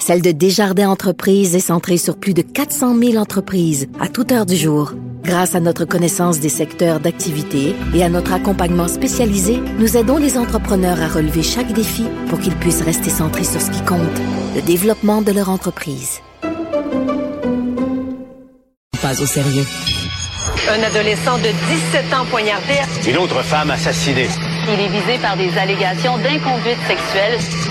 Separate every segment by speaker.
Speaker 1: celle de Desjardins Entreprises est centrée sur plus de 400 000 entreprises à toute heure du jour. Grâce à notre connaissance des secteurs d'activité et à notre accompagnement spécialisé, nous aidons les entrepreneurs à relever chaque défi pour qu'ils puissent rester centrés sur ce qui compte, le développement de leur entreprise.
Speaker 2: Pas au sérieux.
Speaker 3: Un adolescent de 17 ans poignardé.
Speaker 4: Une autre femme assassinée.
Speaker 3: Il est visé par des allégations d'inconduite sexuelle.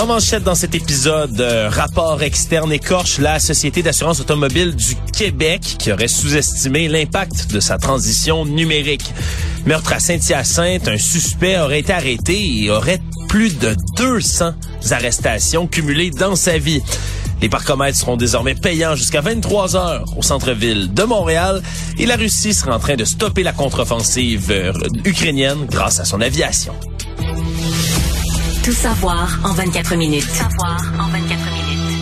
Speaker 5: En manchette dans cet épisode, euh, rapport externe écorche la Société d'assurance automobile du Québec qui aurait sous-estimé l'impact de sa transition numérique. Meurtre à Saint-Hyacinthe, un suspect aurait été arrêté et aurait plus de 200 arrestations cumulées dans sa vie. Les parcomètres seront désormais payants jusqu'à 23 heures au centre-ville de Montréal et la Russie sera en train de stopper la contre-offensive euh, ukrainienne grâce à son aviation.
Speaker 2: Tout savoir en 24 minutes. Tout savoir en 24 minutes.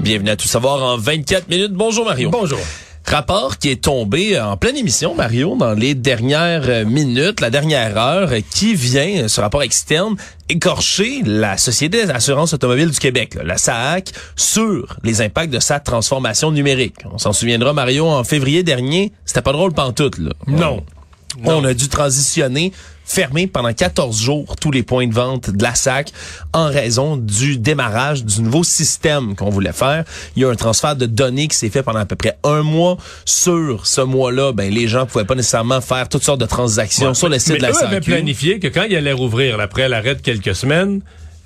Speaker 5: Bienvenue à Tout savoir en 24 minutes. Bonjour Mario.
Speaker 6: Bonjour.
Speaker 5: Rapport qui est tombé en pleine émission, Mario, dans les dernières euh, minutes, la dernière heure, qui vient, ce rapport externe, écorcher la Société d'assurance automobile du Québec, la SAAC, sur les impacts de sa transformation numérique. On s'en souviendra, Mario, en février dernier, c'était pas drôle pantoute. Là.
Speaker 6: Non.
Speaker 5: On a dû transitionner fermer pendant 14 jours tous les points de vente de la SAC en raison du démarrage du nouveau système qu'on voulait faire. Il y a un transfert de données qui s'est fait pendant à peu près un mois. Sur ce mois-là, ben les gens pouvaient pas nécessairement faire toutes sortes de transactions
Speaker 6: Ouais,
Speaker 5: sur le site
Speaker 6: mais
Speaker 5: de la SAQ.
Speaker 6: avaient planifié que quand ils allaient rouvrir, après l'arrêt de quelques semaines,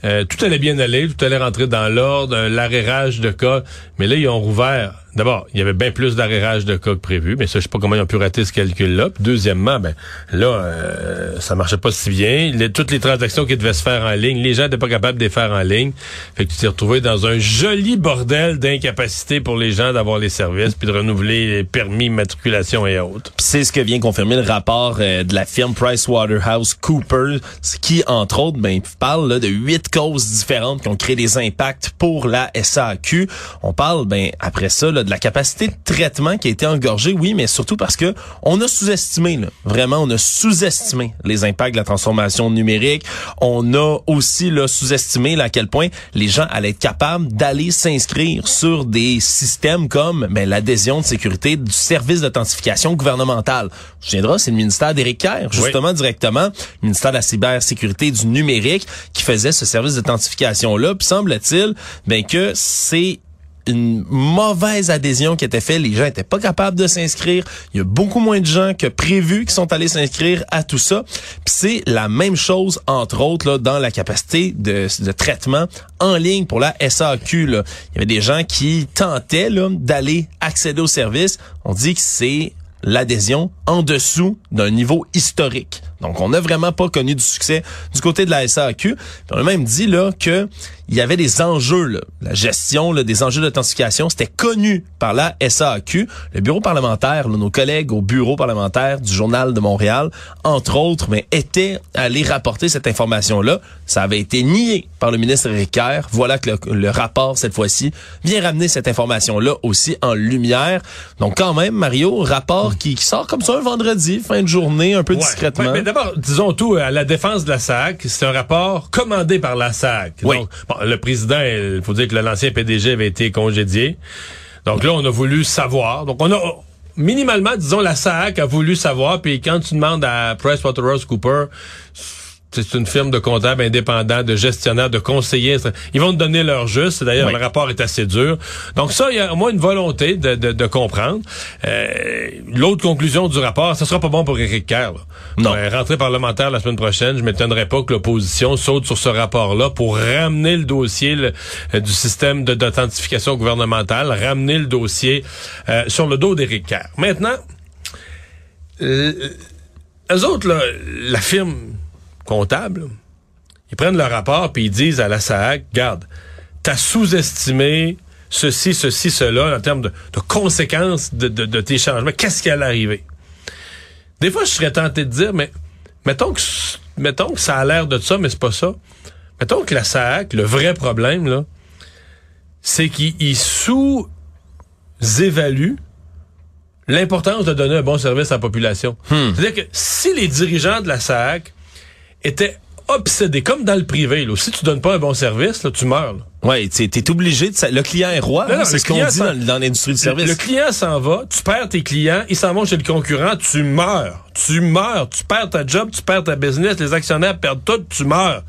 Speaker 6: euh, tout allait bien aller, tout allait rentrer dans l'ordre, l'arrérage de cas. Mais là, ils ont rouvert. D'abord, il y avait bien plus d'arrérage de cas que prévu, mais ça, je sais pas comment ils ont pu rater ce calcul-là. Deuxièmement, ben là, euh, ça marchait pas si bien. Toutes les transactions qui devaient se faire en ligne, les gens n'étaient pas capables de les faire en ligne. Fait que tu t'es retrouvé dans un joli bordel d'incapacité pour les gens d'avoir les services, puis de renouveler les permis, matriculation et autres.
Speaker 5: C'est ce que vient confirmer le rapport euh, de la firme PricewaterhouseCoopers, qui, entre autres, ben, parle là, de huit causes différentes qui ont créé des impacts pour la SAQ. On parle, ben, après ça, là, de la capacité de traitement qui a été engorgée, oui, mais surtout parce que on a sous-estimé, là, vraiment, on a sous-estimé les impacts de la transformation numérique. On a aussi là, sous-estimé là, à quel point les gens allaient être capables d'aller s'inscrire sur des systèmes comme ben, l'adhésion de sécurité du service d'authentification gouvernementale. Je viendra, c'est le ministère d'Éric Kerr, justement directement, le ministère de la cybersécurité du numérique, qui faisait ce service d'authentification-là. Puis semble-t-il ben, que c'est une mauvaise adhésion qui était faite. Les gens étaient pas capables de s'inscrire. Il y a beaucoup moins de gens que prévu qui sont allés s'inscrire à tout ça. Puis c'est la même chose, entre autres, là, dans la capacité de, traitement en ligne pour la SAQ. Là. Il y avait des gens qui tentaient d'aller accéder au service. On dit que c'est l'adhésion en dessous d'un niveau historique. Donc, on n'a vraiment pas connu du succès du côté de la SAQ. Puis on a même dit là que il y avait des enjeux, là. la gestion là, des enjeux d'authentification, c'était connu par la SAQ. Le bureau parlementaire, là, nos collègues au bureau parlementaire du Journal de Montréal, entre autres, mais étaient allés rapporter cette information-là. Ça avait été nié par le ministre Éric Kerr. Voilà que le, le rapport, cette fois-ci, vient ramener cette information-là aussi en lumière. Donc quand même, Mario, rapport qui, qui sort comme ça un vendredi, fin de journée, un peu
Speaker 6: Ouais.
Speaker 5: discrètement.
Speaker 6: Ouais, d'abord, disons tout, à la défense de la SAC, c'est un rapport commandé par la SAC.
Speaker 5: Oui.
Speaker 6: Donc, bon, le président, il faut dire que l'ancien PDG avait été congédié. Donc là, on a voulu savoir. Donc on a minimalement, disons, la SAC a voulu savoir. Puis quand tu demandes à PricewaterhouseCoopers, c'est une firme de comptables indépendants, de gestionnaires, de conseillers. Ils vont te donner leur juste. D'ailleurs,
Speaker 5: Oui.
Speaker 6: le rapport est assez dur. Donc ça, il y a au moins une volonté de, de, de comprendre. Euh, L'autre conclusion du rapport, ce sera pas bon pour Éric Kerr. là.
Speaker 5: Non.
Speaker 6: Ouais, rentrée parlementaire la semaine prochaine, je m'étonnerais pas que l'opposition saute sur ce rapport-là pour ramener le dossier le- euh, du système d'authentification gouvernementale, ramener le dossier euh, sur le dos d'Éric Kerr. Maintenant, euh, eux autres, là, la firme comptable, ils prennent le rapport puis ils disent à la SAC, garde, t'as sous-estimé ceci, ceci, cela en termes de, de conséquences de, de, de tes changements. Qu'est-ce qui allait arriver? Des fois, je serais tenté de dire, mais mettons que, mettons que ça a l'air de ça, mais c'est pas ça. Mettons que la SAC, le vrai problème, là, c'est qu'ils sous-évaluent l'importance de donner un bon service à la population. C'est-à-dire que si les dirigeants de la SAC étaient obsédés, comme dans le privé, là, si tu donnes pas un bon service, là, tu meurs. Là.
Speaker 5: Ouais, tu es obligé de... Le client est roi, c'est ce qu'on dit dans l'industrie du service.
Speaker 6: Le, le client s'en va, tu perds tes clients, ils s'en vont chez le concurrent, tu meurs. Tu meurs, tu perds ta job, tu perds ta business, les actionnaires perdent tout, tu meurs.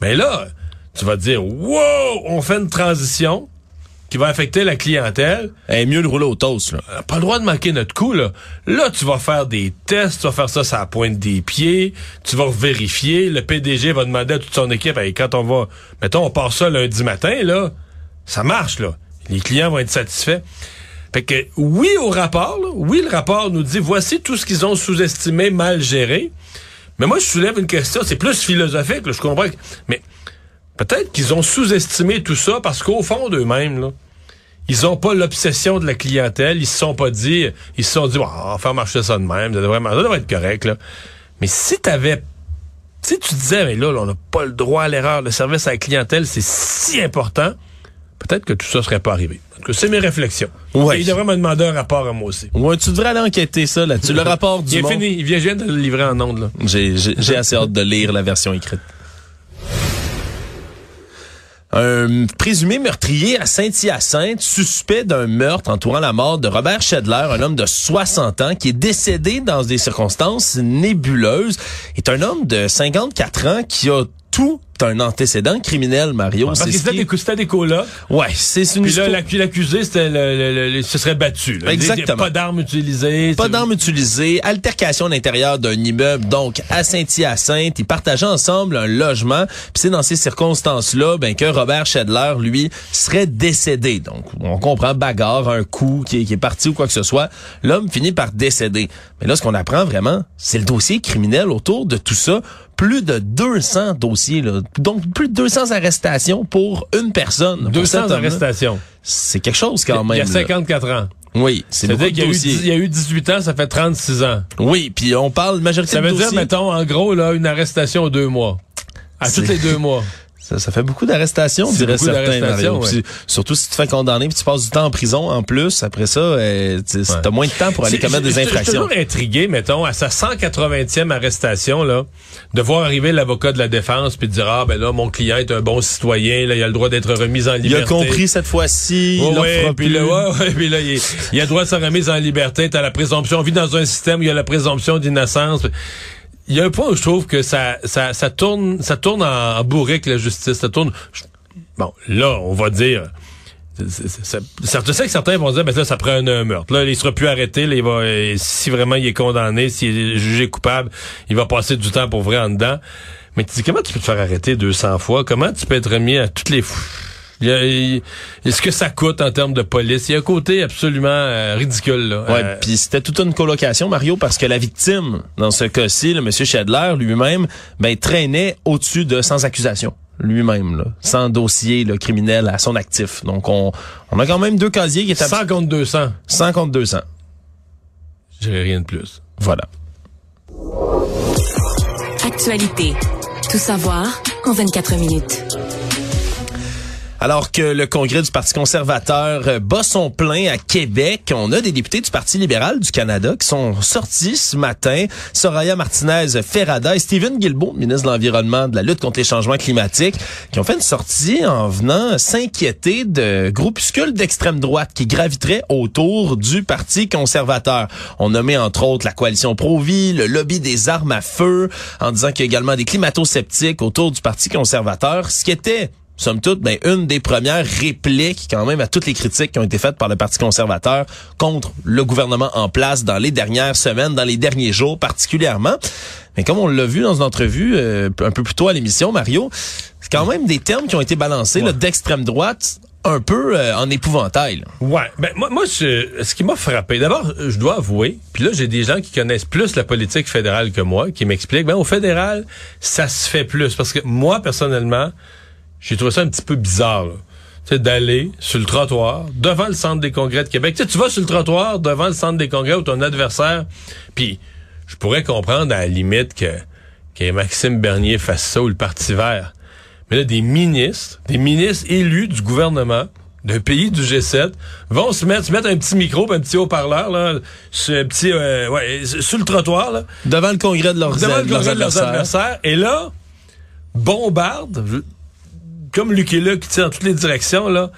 Speaker 6: Mais là, tu vas te dire, wow, on fait une transition qui va affecter la clientèle.
Speaker 5: Eh, mieux de rouler au toast, là.
Speaker 6: On a pas le droit de manquer notre coup, là. Là, tu vas faire des tests, tu vas faire ça sur la pointe des pieds, tu vas vérifier, le PDG va demander à toute son équipe, Hey, quand on va, mettons, on part ça lundi matin, là, ça marche, là. Les clients vont être satisfaits. Fait que, oui au rapport, là, oui, le rapport nous dit, voici tout ce qu'ils ont sous-estimé, mal géré. Mais moi, je soulève une question, c'est plus philosophique, là, je comprends. que- Mais peut-être qu'ils ont sous-estimé tout ça parce qu'au fond d'eux-mêmes, là, ils ont pas l'obsession de la clientèle. Ils se sont pas dit, ils se sont dit, on va faire marcher ça de même, ça devrait, ça devrait être correct, là. Mais si t'avais, si tu disais, mais là, là, on n'a pas le droit à l'erreur, le service à la clientèle, c'est si important, peut-être que tout ça serait pas arrivé. En tout cas, c'est mes réflexions.
Speaker 5: Ouais.
Speaker 6: Et il devrait me demander un rapport à moi aussi.
Speaker 5: Ouais, tu devrais aller enquêter ça là-dessus. Le rapport du
Speaker 6: Il est
Speaker 5: monde.
Speaker 6: fini. Il vient, je viens de le livrer en ondes,
Speaker 5: j'ai assez hâte de lire la version écrite. Un présumé meurtrier à Saint-Hyacinthe, suspect d'un meurtre entourant la mort de Robert Schedler, un homme de 60 ans qui est décédé dans des circonstances nébuleuses, est un homme de 54 ans qui a tout un antécédent criminel, Mario.
Speaker 6: Parce que c'était
Speaker 5: qui-
Speaker 6: des, c'était des colocs.
Speaker 5: Ouais, c'est une
Speaker 6: Puis là, l'accusé, c'était le, le- le- le- se serait battu. Là.
Speaker 5: Exactement.
Speaker 6: Pas d'armes utilisées.
Speaker 5: Pas d'armes utilisées, altercation à l'intérieur d'un immeuble, donc à Saint-Hyacinthe. Ils partageaient ensemble un logement. Puis c'est dans ces circonstances-là ben, que Robert Schedler, lui, serait décédé. Donc, on comprend bagarre, un coup qui est, qui est parti ou quoi que ce soit. L'homme finit par décéder. Mais là, ce qu'on apprend vraiment, c'est le dossier criminel autour de tout ça. Plus de 200 dossiers, là. donc plus de 200 arrestations pour une personne. pour
Speaker 6: 200
Speaker 5: cet homme-là.
Speaker 6: arrestations.
Speaker 5: C'est quelque chose quand même.
Speaker 6: Il y a
Speaker 5: là.
Speaker 6: 54 ans.
Speaker 5: Oui, c'est beaucoup de
Speaker 6: qu'il y, a eu
Speaker 5: dossiers.
Speaker 6: dix- il y a eu 18 ans, ça fait 36 ans.
Speaker 5: Oui, puis on parle majorité
Speaker 6: Ça
Speaker 5: de
Speaker 6: veut dire, mettons, en gros, là, une arrestation aux deux mois. À tous les deux mois.
Speaker 5: Ça, ça fait beaucoup d'arrestations, dirait certains.
Speaker 6: ouais.
Speaker 5: Puis Surtout si tu te fais condamner puis tu passes du temps en prison en plus. Après ça, euh, tu
Speaker 6: Ouais.
Speaker 5: as moins de temps pour aller commettre des
Speaker 6: je- Je suis
Speaker 5: infractions.
Speaker 6: toujours intrigué, mettons, à sa 180e arrestation, là, de voir arriver l'avocat de la défense puis de dire, ah, ben là, mon client est un bon citoyen, là, il a le droit d'être remis en
Speaker 5: Il
Speaker 6: liberté.
Speaker 5: a compris cette fois-ci. Il en
Speaker 6: ouais, puis là, ouais, ouais, puis là, il, il a le droit de sa remise en liberté. T'as la présomption. On vit dans un système où il y a la présomption d'innocence. Il y a un point où je trouve que ça, ça, ça tourne, ça tourne en, bourrique, la justice. Ça tourne. bon, là, on va dire. c'est- Je sais que certains vont dire, ben là, ça prend un, un meurtre. Là, il sera plus arrêté. Là, il va, euh, si vraiment il est condamné, s'il est jugé coupable, il va passer du temps pour vrai en dedans. Mais tu dis, comment tu peux te faire arrêter 200 fois? Comment tu peux être remis à toutes les fous? Il y a- il- Est-ce que ça coûte en termes de police? Il y a un côté absolument euh, ridicule. Là.
Speaker 5: Ouais,
Speaker 6: Euh,
Speaker 5: puis c'était toute une colocation, Mario, parce que la victime, dans ce cas-ci, le monsieur Schedler lui-même, ben traînait au-dessus de sans accusation lui-même, là, sans dossier là, criminel à son actif. Donc on, on a quand même deux casiers qui étaient
Speaker 6: 100 contre 200.
Speaker 5: 100 contre 200.
Speaker 6: Je dirais rien de plus.
Speaker 5: Voilà.
Speaker 2: Actualité. Tout savoir en 24 minutes.
Speaker 5: Alors que le congrès du Parti conservateur euh, bat son plein à Québec, on a des députés du Parti libéral du Canada qui sont sortis ce matin. Soraya Martinez-Ferrada et Stephen Guilbeault, ministre de l'Environnement, de la lutte contre les changements climatiques, qui ont fait une sortie en venant s'inquiéter de groupuscules d'extrême droite qui graviteraient autour du Parti conservateur. On nommait entre autres la coalition Pro-Vie, le lobby des armes à feu, en disant qu'il y a également des climato-sceptiques autour du Parti conservateur, ce qui était somme toute, ben, une des premières répliques quand même à toutes les critiques qui ont été faites par le Parti conservateur contre le gouvernement en place dans les dernières semaines, dans les derniers jours particulièrement. Mais comme on l'a vu dans une entrevue euh, un peu plus tôt à l'émission, Mario, c'est quand même des termes qui ont été balancés d'extrême droite un peu euh, en épouvantail. là.
Speaker 6: Ouais, ben moi, moi je- ce qui m'a frappé, d'abord, je dois avouer, puis là j'ai des gens qui connaissent plus la politique fédérale que moi, qui m'expliquent, ben au fédéral, ça se fait plus, parce que moi personnellement, j'ai trouvé ça un petit peu bizarre, là. Tu sais, d'aller sur le trottoir, devant le centre des congrès de Québec. Tu sais, tu vas sur le trottoir, devant le centre des congrès où ton adversaire, puis je pourrais comprendre à la limite que, que Maxime Bernier fasse ça ou le Parti vert. Mais là, des ministres, des ministres élus du gouvernement d'un pays du G7 vont se mettre, se mettre un petit micro, un petit haut-parleur, là, sur un petit, euh, ouais, sur le trottoir, là,
Speaker 5: Devant le congrès de leurs,
Speaker 6: devant le congrès de leurs
Speaker 5: adversaires.
Speaker 6: adversaires. Et là, bombarde, comme Luc est là, qui tire dans toutes les directions, là,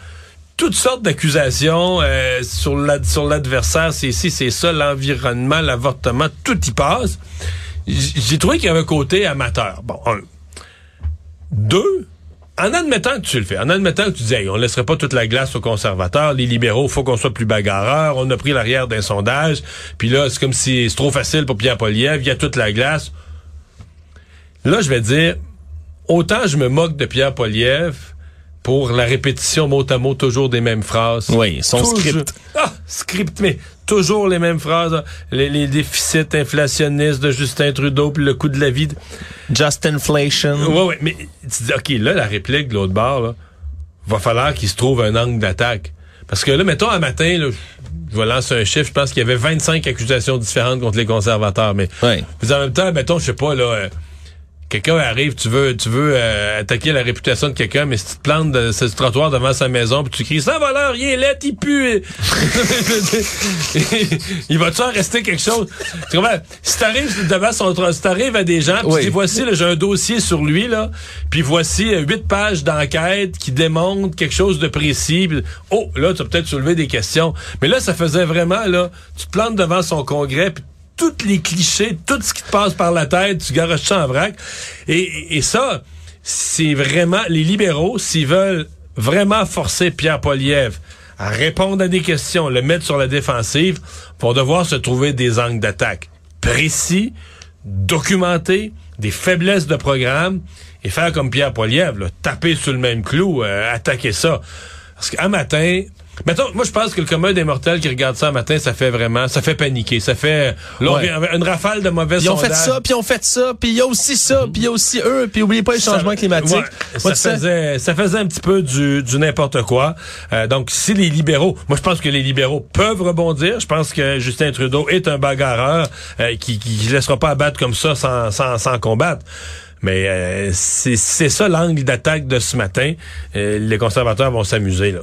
Speaker 6: toutes sortes d'accusations euh, sur la- sur l'adversaire, c'est ici, c'est ça, l'environnement, l'avortement, tout y passe. J'ai trouvé qu'il y avait un côté amateur. Bon, un. Deux, en admettant que tu le fais, en admettant que tu dis, hey, on laisserait pas toute la glace aux conservateurs, les libéraux, faut qu'on soit plus bagarreurs, on a pris l'arrière d'un sondage, puis là, c'est comme si c'est trop facile pour Pierre Poliev, il y a toute la glace. Là, je vais dire, autant je me moque de Pierre Poliev pour la répétition mot à mot toujours des mêmes phrases.
Speaker 5: Oui, son
Speaker 6: Toujours-
Speaker 5: script.
Speaker 6: Ah, script, mais toujours les mêmes phrases. Les, les déficits inflationnistes de Justin Trudeau, puis le coût de la vie.
Speaker 5: Just inflation.
Speaker 6: Ouais, ouais, mais tu dis, OK, là, la réplique de l'autre bord, là, va falloir qu'il se trouve un angle d'attaque. Parce que là, mettons, un matin, là, je vais lancer un chiffre, je pense qu'il y avait 25 accusations différentes contre les conservateurs, mais en même temps, mettons, je sais pas, là, euh, quelqu'un arrive, tu veux, tu veux euh, attaquer la réputation de quelqu'un, mais si tu te plantes de ce trottoir devant sa maison, puis tu cries, ça voleur, il est laid, il pue. il va-tu en rester quelque chose? Tu comprends? Si t'arrives devant son trottoir, si t'arrives à des gens, puis
Speaker 5: Oui.
Speaker 6: tu dis, voici, là, j'ai un dossier sur lui, là, puis voici euh, huit pages d'enquête qui démontrent quelque chose de précis. puis- oh, là, tu as peut-être soulevé des questions. Mais là, ça faisait vraiment, là, tu te plantes devant son congrès, puis tous les clichés, tout ce qui te passe par la tête, tu garoches ça en vrac. Et, ça, c'est vraiment, les libéraux, s'ils veulent vraiment forcer Pierre Poliev à répondre à des questions, le mettre sur la défensive, vont devoir se trouver des angles d'attaque précis, documentés, des faiblesses de programme, et faire comme Pierre Poliev, là, taper sur le même clou, euh, attaquer ça. Parce qu'un matin, mettons, moi je pense que le commun des mortels qui regarde ça un matin, ça fait vraiment, ça fait paniquer, ça fait là,
Speaker 5: Ouais.
Speaker 6: une rafale de mauvais
Speaker 5: Ils ont fait ça, puis ils ont fait ça, puis il y a aussi ça, puis il y a aussi eux, puis oubliez pas les changements
Speaker 6: Ça-
Speaker 5: climatiques.
Speaker 6: ouais,
Speaker 5: Moi,
Speaker 6: ça, faisait, ça faisait un petit peu du, du n'importe quoi. Euh, donc, si les libéraux, moi je pense que les libéraux peuvent rebondir. Je pense que Justin Trudeau est un bagarreur euh, qui qui ne laissera pas abattre comme ça sans, sans, sans combattre. Mais euh, c'est c'est ça l'angle d'attaque de ce matin. Euh, les conservateurs vont s'amuser là.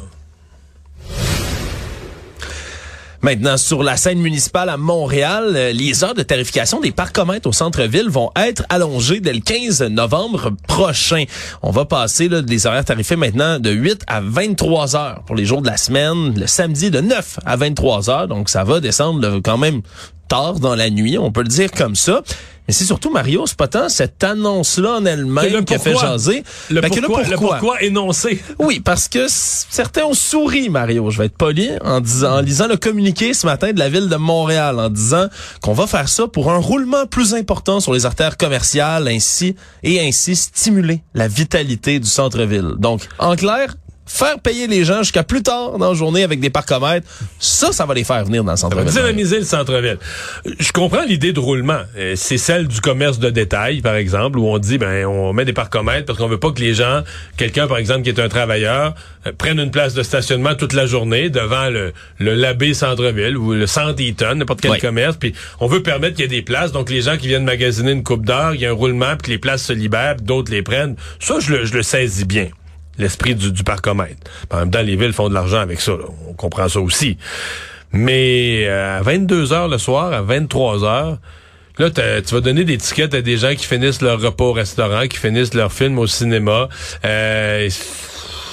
Speaker 5: Maintenant, sur la scène municipale à Montréal, euh, les heures de tarification des parcomètres au centre-ville vont être allongées dès le 15 novembre prochain. On va passer là, des horaires tarifés maintenant de 8 à 23 heures pour les jours de la semaine, le samedi de 9 à 23 heures. Donc, ça va descendre quand même tard dans la nuit, on peut le dire comme ça. Mais c'est surtout, Mario, c'est pas tant cette annonce-là en elle-même
Speaker 6: le
Speaker 5: qui a fait
Speaker 6: pourquoi?
Speaker 5: jaser.
Speaker 6: Le,
Speaker 5: Ben, que
Speaker 6: pourquoi, le pourquoi? énoncé?
Speaker 5: oui, parce que certains ont souri, Mario. Je vais être poli en disant, en lisant le communiqué ce matin de la ville de Montréal, en disant qu'on va faire ça pour un roulement plus important sur les artères commerciales, ainsi et ainsi stimuler la vitalité du centre-ville. Donc, en clair, faire payer les gens jusqu'à plus tard dans la journée avec des parcomètres, ça, ça va les faire venir dans le
Speaker 6: Ça va
Speaker 5: centre-ville.
Speaker 6: dynamiser le centre-ville. Je comprends l'idée de roulement. Euh, C'est celle du commerce de détail, par exemple, où on dit, ben, on met des parcomètres parce qu'on veut pas que les gens, quelqu'un, par exemple, qui est un travailleur, euh, prenne une place de stationnement toute la journée devant le, le Labé centre-ville ou le centre Eaton, n'importe quel commerce. Puis on veut permettre qu'il y ait des places. Donc les gens qui viennent magasiner une coupe d'heure, il y a un roulement, puis que les places se libèrent, d'autres les prennent. Ça, je le, je le saisis bien l'esprit du, du parcomètre. En même temps, les villes font de l'argent avec ça. là. On comprend ça aussi. Mais euh, à 22 heures le soir, à 23 heures, là, tu vas donner des tickets à des gens qui finissent leur repas au restaurant, qui finissent leur film au cinéma. Euh,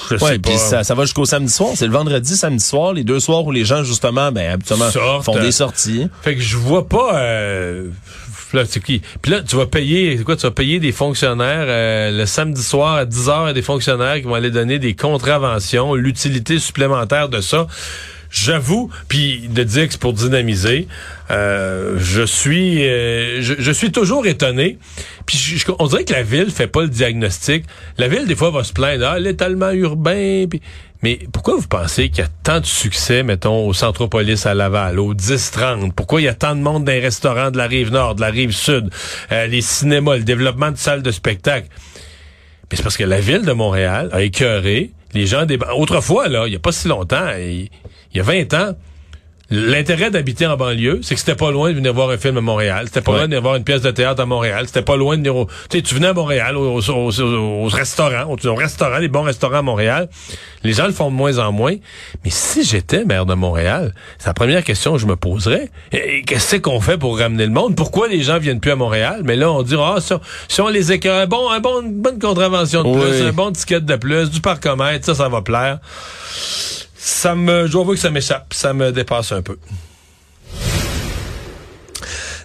Speaker 6: je sais pas.
Speaker 5: ça, ça va jusqu'au samedi soir. C'est le vendredi, samedi soir, les deux soirs où les gens, justement, ben, habituellement, font des sorties.
Speaker 6: Fait que je vois pas. Euh, Puis là, tu vas payer. Quoi? Tu vas payer des fonctionnaires euh, le samedi soir à 10 heures à des fonctionnaires qui vont aller donner des contraventions, l'utilité supplémentaire de ça. J'avoue, puis de dire que c'est pour dynamiser, euh, je suis euh, je, je, suis toujours étonné. Puis je, on dirait que la ville fait pas le diagnostic. La ville, des fois, va se plaindre, ah, l'étalement urbain, puis... Mais pourquoi vous pensez qu'il y a tant de succès, mettons, au Centropolis à Laval, au 10-30? Pourquoi il y a tant de monde dans les restaurants de la rive nord, de la rive sud, euh, les cinémas, le développement de salles de spectacle? Mais c'est parce que la ville de Montréal a écœuré les gens des... Autrefois, là, il n'y a pas si longtemps, il y a 20 ans, L'intérêt d'habiter en banlieue, c'est que c'était pas loin de venir voir un film à Montréal. C'était pas loin de venir voir une pièce de théâtre à Montréal. C'était pas loin de venir au... Tu sais, tu venais à Montréal, aux, restaurants, aux, restaurants, les bons restaurants à Montréal. Les gens le font de moins en moins. Mais si j'étais maire de Montréal, c'est la première question que je me poserais. Qu'est-ce qu'on fait pour ramener le monde? Pourquoi les gens viennent plus à Montréal? Mais là, on dira, ah, si, on, les écœure, bon, un bon, une bonne contravention de plus, un bon ticket de plus, du parcomètre, ça, ça va plaire ça me, je dois avouer que ça m'échappe, ça me dépasse un peu.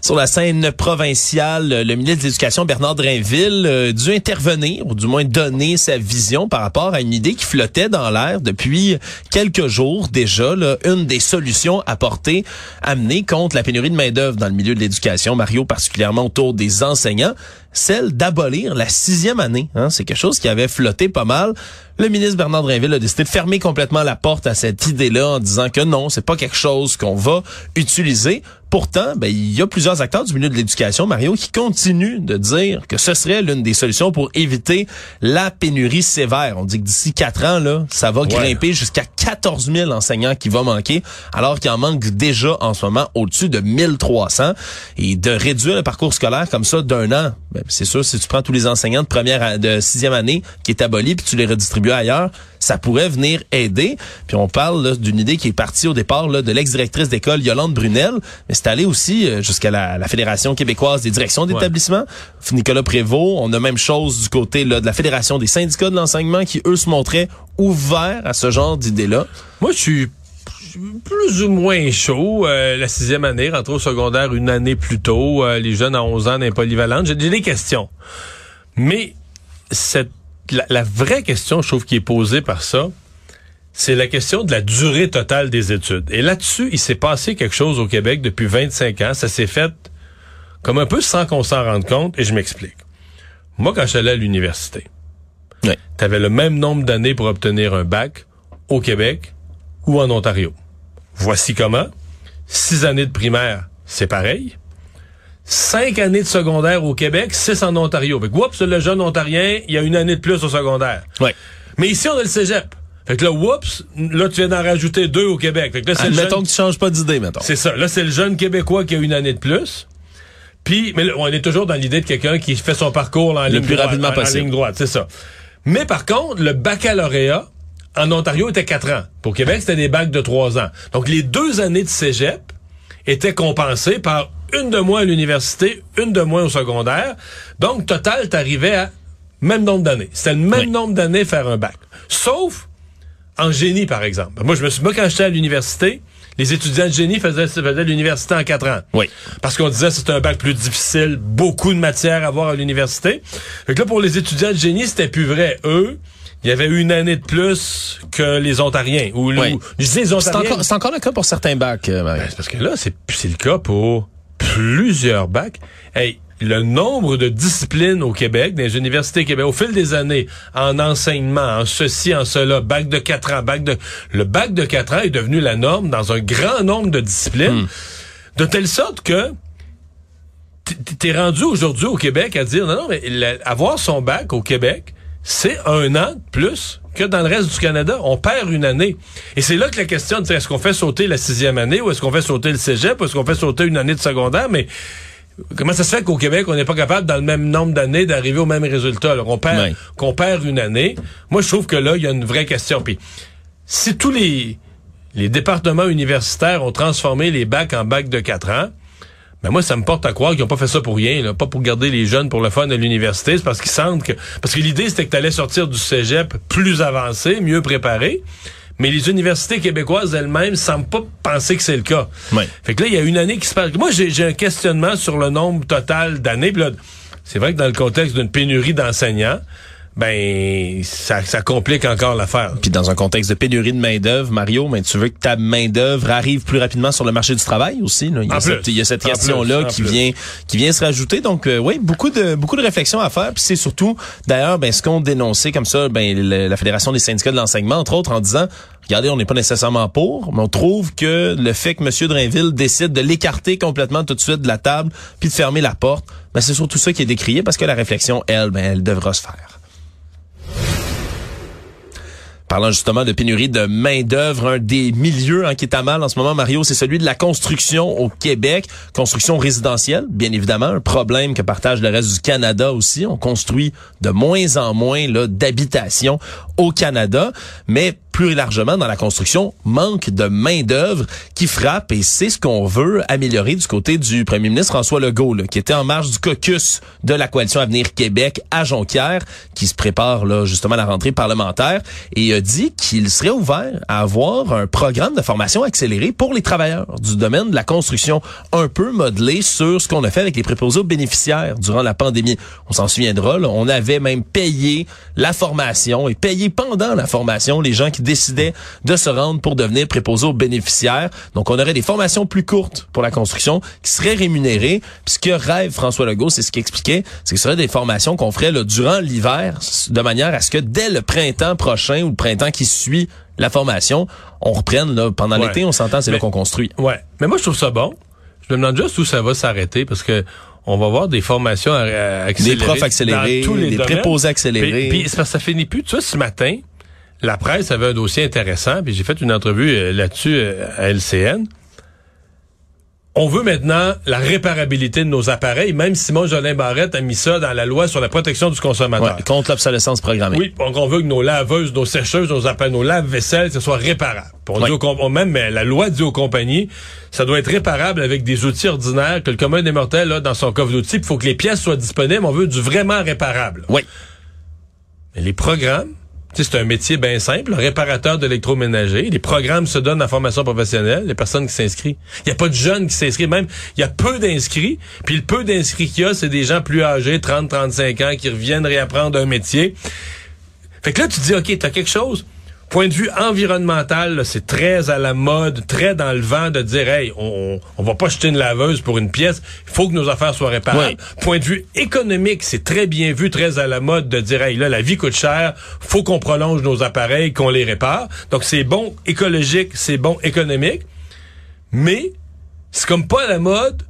Speaker 5: Sur la scène provinciale, le ministre de l'Éducation, Bernard Drainville, a dû intervenir, ou du moins donner sa vision par rapport à une idée qui flottait dans l'air depuis quelques jours déjà. Une des solutions apportées, amenées contre la pénurie de main-d'œuvre dans le milieu de l'éducation, Mario, particulièrement autour des enseignants celle d'abolir la sixième année. Hein. C'est quelque chose qui avait flotté pas mal. Le ministre Bernard Drinville a décidé de fermer complètement la porte à cette idée-là en disant que non, c'est pas quelque chose qu'on va utiliser. Pourtant, ben, il y a plusieurs acteurs du milieu de l'éducation, Mario, qui continuent de dire que ce serait l'une des solutions pour éviter la pénurie sévère. On dit que d'ici quatre ans, là, ça va grimper jusqu'à 14 000 enseignants qui vont manquer, alors qu'il en manque déjà en ce moment au-dessus de 1300. Et de réduire le parcours scolaire comme ça d'un an, ben, c'est sûr, si tu prends tous les enseignants de première, de sixième année qui est aboli, puis tu les redistribues ailleurs, ça pourrait venir aider. Puis on parle d'une idée qui est partie au départ là, de l'ex-directrice d'école Yolande Brunel, mais c'est allé aussi euh, jusqu'à la, Fédération québécoise des directions d'établissement. Nicolas Prévost, on a même chose du côté là, de la Fédération des syndicats de l'enseignement qui, eux, se montraient ouverts à ce genre d'idées-là.
Speaker 6: Moi, je suis plus ou moins chaud. Euh, la sixième année, rentrer au secondaire une année plus tôt. Euh, les jeunes à 11 ans, polyvalentes. J'ai des questions. Mais cette, la, vraie question, je trouve, qui est posée par ça, c'est la question de la durée totale des études. Et là-dessus, il s'est passé quelque chose au Québec depuis 25 ans. Ça s'est fait comme un peu sans qu'on s'en rende compte, et je m'explique. Moi, quand j'allais à l'université, tu avais le même nombre d'années pour obtenir un bac au Québec ou en Ontario. Voici comment. Six années de primaire, c'est pareil. Cinq années de secondaire au Québec, six en Ontario. Fait que, oups, le jeune ontarien, il y a une année de plus au secondaire.
Speaker 5: Ouais.
Speaker 6: Mais ici, on a le cégep. Fait que là, oups, là, tu viens d'en rajouter deux au Québec. Fait que là,
Speaker 5: c'est jeune... que tu changes pas d'idée, mettons.
Speaker 6: C'est ça. Là, c'est le jeune Québécois qui a une année de plus. Puis, mais on est toujours dans l'idée de quelqu'un qui fait son parcours en
Speaker 5: le
Speaker 6: plus
Speaker 5: rapidement possible.
Speaker 6: En ligne droite, c'est ça. Mais par contre, le baccalauréat, en Ontario, était quatre ans. Pour Québec, c'était des bacs de trois ans. Donc, les deux années de cégep étaient compensées par une de moins à l'université, une de moins au secondaire. Donc, total, t'arrivais à même nombre d'années. C'était le même nombre d'années faire un bac. Sauf en génie, par exemple. Moi, je me suis, moi, quand j'étais à l'université, les étudiants de génie faisaient, faisaient l'université en quatre ans.
Speaker 5: Oui.
Speaker 6: Parce qu'on disait que c'était un bac plus difficile, beaucoup de matières à voir à l'université. Fait que là, pour les étudiants de génie, c'était plus vrai. Eux, il y avait une année de plus que les Ontariens. Ou,
Speaker 5: oui. C'est encore, le cas pour certains bacs, euh,
Speaker 6: ben, parce que là, c'est le cas pour plusieurs bacs. Hey, le nombre de disciplines au Québec, dans les universités Québec, au fil des années, en enseignement, en ceci, en cela, bac de quatre ans, bac de... Le bac de quatre ans est devenu la norme dans un grand nombre de disciplines, de telle sorte que t'es rendu aujourd'hui au Québec à dire, non, non, mais avoir son bac au Québec, c'est un an de plus que dans le reste du Canada. On perd une année. Et c'est là que la question, est-ce qu'on fait sauter la sixième année ou est-ce qu'on fait sauter le cégep ou est-ce qu'on fait sauter une année de secondaire? Mais comment ça se fait qu'au Québec, on n'est pas capable, dans le même nombre d'années, d'arriver au même résultat? qu'on perd, qu'on perd une année. Moi, je trouve que là, il y a une vraie question. Puis, si tous les, les départements universitaires ont transformé les bacs en bacs de quatre ans, mais moi, ça me porte à croire qu'ils n'ont pas fait ça pour rien, là, pas pour garder les jeunes pour le fun à l'université. C'est parce qu'ils sentent que... Parce que l'idée, c'était que tu allais sortir du cégep plus avancé, mieux préparé. Mais les universités québécoises elles-mêmes semblent pas penser que c'est le cas. Fait que là, il y a une année qui se passe. Moi, j'ai un questionnement sur le nombre total d'années. C'est vrai que dans le contexte d'une pénurie d'enseignants, ben ça, ça complique encore l'affaire.
Speaker 5: Puis dans un contexte de pénurie de main d'œuvre, Mario, mais tu veux que ta main d'œuvre arrive plus rapidement sur le marché du travail aussi. Là. Il, y a cette, il y a cette question-là qui vient qui vient se rajouter. Donc euh, oui, beaucoup de beaucoup de réflexions à faire. Puis c'est surtout d'ailleurs ben ce qu'on dénonçait comme ça, ben la Fédération des syndicats de l'enseignement entre autres en disant regardez, on n'est pas nécessairement pour, mais on trouve que le fait que M. Drainville décide de l'écarter complètement tout de suite de la table puis de fermer la porte, ben c'est surtout ça qui est décrié parce que la réflexion, elle, ben elle devra se faire. Parlant justement de pénurie de main-d'œuvre, un des milieux en qui est à mal en ce moment, Mario, c'est celui de la construction au Québec. Construction résidentielle, bien évidemment, un problème que partage le reste du Canada aussi. On construit de moins en moins d'habitations au Canada, mais plus largement dans la construction, manque de main-d'œuvre qui frappe et c'est ce qu'on veut améliorer du côté du premier ministre François Legault, là, qui était en marge du caucus de la coalition Avenir Québec à Jonquière, qui se prépare là, justement à la rentrée parlementaire et a dit qu'il serait ouvert à avoir un programme de formation accéléré pour les travailleurs du domaine de la construction, un peu modelé sur ce qu'on a fait avec les préposés aux bénéficiaires durant la pandémie. On s'en souviendra, là, on avait même payé la formation et payé pendant la formation les gens qui décidaient de se rendre pour devenir préposés aux bénéficiaires. Donc, on aurait des formations plus courtes pour la construction qui seraient rémunérées. Puis ce que rêve François Legault, c'est ce qu'il expliquait, c'est que ce serait des formations qu'on ferait là, durant l'hiver, de manière à ce que dès le printemps prochain ou le printemps qui suit la formation, on reprenne là, pendant l'été, on s'entend, c'est là qu'on construit.
Speaker 6: Ouais. Mais moi, je trouve ça bon. Je me demande juste où ça va s'arrêter parce que on va voir des formations accélérées.
Speaker 5: Des profs accélérés, tous les des préposés accélérés.
Speaker 6: Puis, puis ça finit plus. Tu vois, ce matin, la presse avait un dossier intéressant, puis j'ai fait une entrevue euh, là-dessus euh, à LCN. On veut maintenant la réparabilité de nos appareils. Même Simon Jolin Barrette a mis ça dans la loi sur la protection du consommateur.
Speaker 5: contre l'obsolescence programmée.
Speaker 6: Oui, donc on veut que nos laveuses, nos sécheuses, nos appareils, nos lave-vaisselle, ce soit réparable. On dit au, même mais la loi dit aux compagnies, ça doit être réparable avec des outils ordinaires que le commun des mortels a dans son coffre d'outils. Il faut que les pièces soient disponibles. On veut du vraiment réparable.
Speaker 5: Oui.
Speaker 6: Mais les programmes c'est un métier bien simple, réparateur d'électroménager. Les programmes se donnent en formation professionnelle, les personnes qui s'inscrivent. Il n'y a pas de jeunes qui s'inscrivent, même il y a peu d'inscrits. Puis le peu d'inscrits qu'il y a, c'est des gens plus âgés, 30, 35 ans, qui reviennent réapprendre un métier. Fait que là, tu dis, OK, tu as quelque chose point de vue environnemental, c'est très à la mode, très dans le vent de dire hey, on, on va pas jeter une laveuse pour une pièce, il faut que nos affaires soient réparées. Point de vue économique, c'est très bien vu, très à la mode de dire hey, là la vie coûte cher, faut qu'on prolonge nos appareils, qu'on les répare. Donc c'est bon écologique, c'est bon économique. Mais c'est comme pas à la mode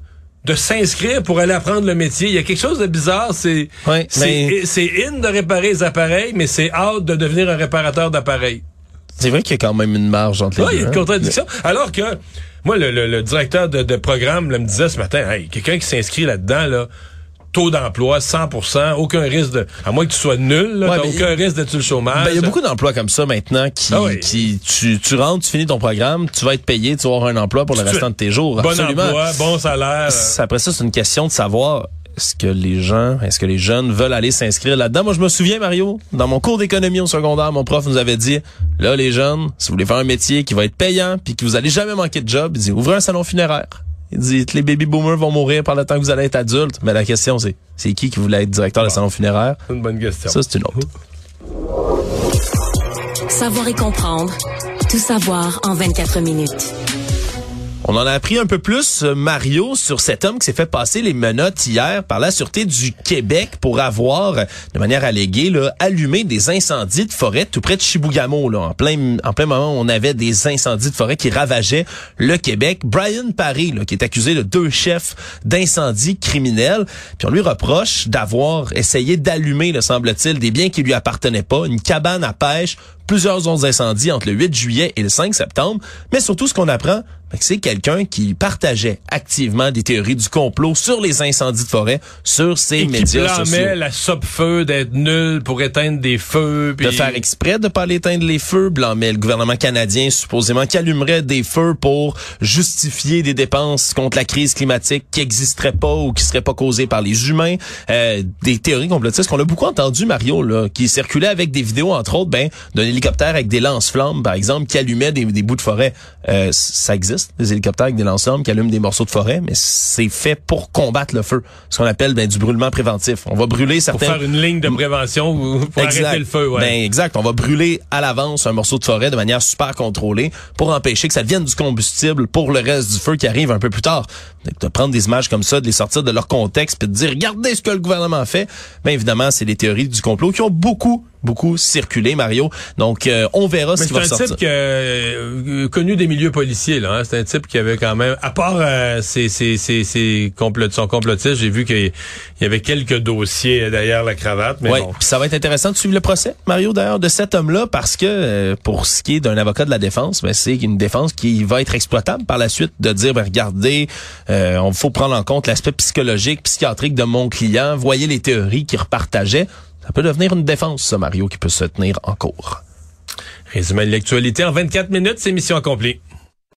Speaker 6: de s'inscrire pour aller apprendre le métier. Il y a quelque chose de bizarre. C'est c'est in de réparer les appareils, mais c'est out de devenir un réparateur d'appareils.
Speaker 5: C'est vrai qu'il y a quand même une marge entre les
Speaker 6: deux.
Speaker 5: il
Speaker 6: y a une hein. contradiction. Alors que moi, le, directeur de, programme me disait ce matin, hey, quelqu'un qui s'inscrit là-dedans, là, taux d'emploi 100% aucun risque de à moins que tu sois nul, là, aucun risque d'être sur le chômage.
Speaker 5: Ben, il y a beaucoup d'emplois comme ça maintenant qui, ah qui tu, tu rentres, tu finis ton programme, tu vas être payé, tu vas avoir un emploi pour le restant de tes jours.
Speaker 6: Bon emploi, bon salaire.
Speaker 5: Après ça, c'est une question de savoir est-ce que les gens, est-ce que les jeunes veulent aller s'inscrire là-dedans? Moi, je me souviens, Mario, dans mon cours d'économie au secondaire, mon prof nous avait dit, là, les jeunes, si vous voulez faire un métier qui va être payant puis que vous allez jamais manquer de job, il dit, ouvrez un salon funéraire. Il dit les baby boomers vont mourir par le temps que vous allez être adulte. Mais la question, c'est c'est qui qui voulait être directeur de salon funéraire?
Speaker 6: C'est une bonne question.
Speaker 5: Ça, c'est une autre.
Speaker 2: Savoir et comprendre. Tout savoir en 24 minutes.
Speaker 5: On en a appris un peu plus, euh, Mario, sur cet homme qui s'est fait passer les menottes hier par la Sûreté du Québec pour avoir, de manière alléguée, là, allumé des incendies de forêt tout près de Chibougamau. Là, en, plein, en plein moment, on avait des incendies de forêt qui ravageaient le Québec. Brian Parry, là, qui est accusé de deux chefs d'incendie criminels, puis on lui reproche d'avoir essayé d'allumer, le semble-t-il, des biens qui lui appartenaient pas, une cabane à pêche, plusieurs zones d'incendie entre le 8 juillet et le 5 septembre, mais surtout ce qu'on apprend, c'est quelqu'un qui partageait activement des théories du complot sur les incendies de forêt sur ses
Speaker 6: et
Speaker 5: médias
Speaker 6: qui sociaux. la sope-feu d'être nul pour éteindre des feux.
Speaker 5: De faire exprès de pas aller éteindre les feux, blâmait le gouvernement canadien supposément qui allumerait des feux pour justifier des dépenses contre la crise climatique qui n'existeraient pas ou qui seraient pas causées par les humains. Euh, des théories complotistes qu'on a beaucoup entendu, Mario, là, qui circulait avec des vidéos, entre autres, ben, d'un hélicoptères avec des lance-flammes, par exemple, qui allumaient des, des bouts de forêt. Euh, ça existe, des hélicoptères avec des lance-flammes qui allument des morceaux de forêt, mais c'est fait pour combattre le feu, ce qu'on appelle ben, du brûlement préventif. On va brûler certains...
Speaker 6: Pour faire une ligne de prévention ou pour
Speaker 5: Exact.
Speaker 6: arrêter le feu. Ouais.
Speaker 5: Ben, exact. On va brûler à l'avance un morceau de forêt de manière super contrôlée pour empêcher que ça devienne du combustible pour le reste du feu qui arrive un peu plus tard. Donc, de prendre des images comme ça, de les sortir de leur contexte, puis de dire regardez ce que le gouvernement fait. Ben évidemment, c'est des théories du complot qui ont beaucoup beaucoup circulé, Mario. Donc, euh, on verra ce qui va
Speaker 6: c'est un
Speaker 5: sortir.
Speaker 6: type euh, connu des milieux policiers. là. Hein? C'est un type qui avait quand même, à part euh, ses, ses, ses, ses complot, son complotiste, j'ai vu qu'il y avait quelques dossiers derrière la cravate. Mais
Speaker 5: Ouais,
Speaker 6: bon.
Speaker 5: ça va être intéressant de suivre le procès, Mario, d'ailleurs, de cet homme-là, parce que euh, pour ce qui est d'un avocat de la défense, ben, c'est une défense qui va être exploitable par la suite, de dire, ben, regardez, euh, on faut prendre en compte l'aspect psychologique, psychiatrique de mon client, voyez les théories qu'il repartageait. Ça peut devenir une défense, ça, Mario, qui peut se tenir en cours.
Speaker 6: Résumé de l'actualité en 24 minutes, c'est mission accomplie.